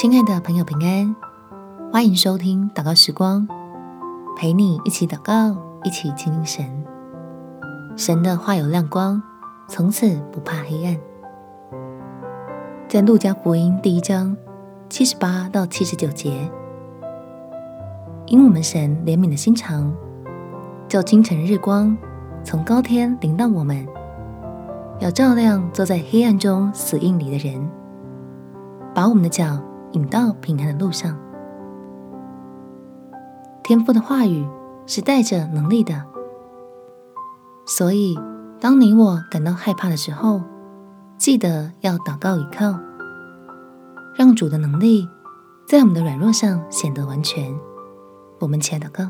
亲爱的朋友，平安！欢迎收听祷告时光，陪你一起祷告，一起亲近神。神的话有亮光，从此不怕黑暗。在路加福音第一章七十八到七十九节，因我们神怜悯的心肠，叫清晨日光从高天临到我们，要照亮坐在黑暗中死荫里的人，把我们的脚引到平安的路上。天赋的话语是带着能力的，所以当你我感到害怕的时候，记得要祷告倚靠，让主的能力在我们的软弱上显得完全。我们起来祷告，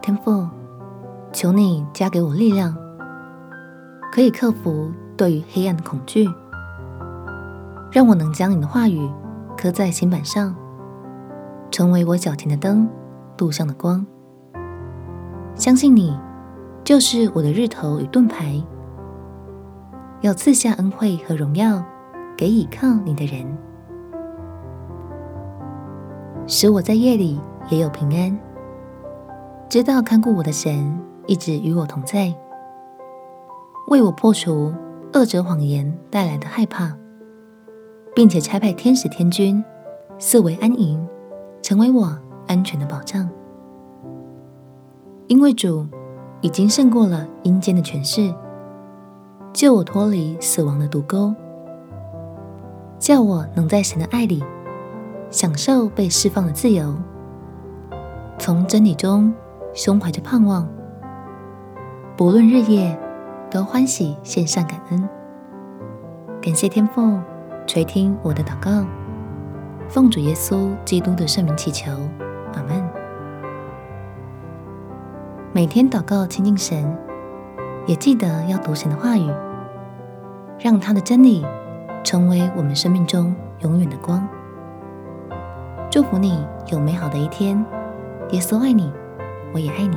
天赋，求你加给我力量，可以克服对于黑暗的恐惧。让我能将你的话语刻在心板上，成为我脚前的灯，路上的光。相信你就是我的日头与盾牌，要赐下恩惠和荣耀给倚靠你的人，使我在夜里也有平安。知道看顾我的神一直与我同在，为我破除恶者谎言带来的害怕。并且差派天使天君四围安营，成为我安全的保障。因为主已经胜过了阴间的权势，救我脱离死亡的毒钩，叫我能在神的爱里享受被释放的自由，从真理中胸怀着盼望，不论日夜都欢喜献上感恩，感谢天父。垂听我的祷告，奉主耶稣基督的圣名祈求，阿门。每天祷告亲近神，也记得要读神的话语，让他的真理成为我们生命中永远的光。祝福你有美好的一天，耶稣爱你，我也爱你。